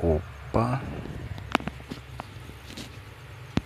opa.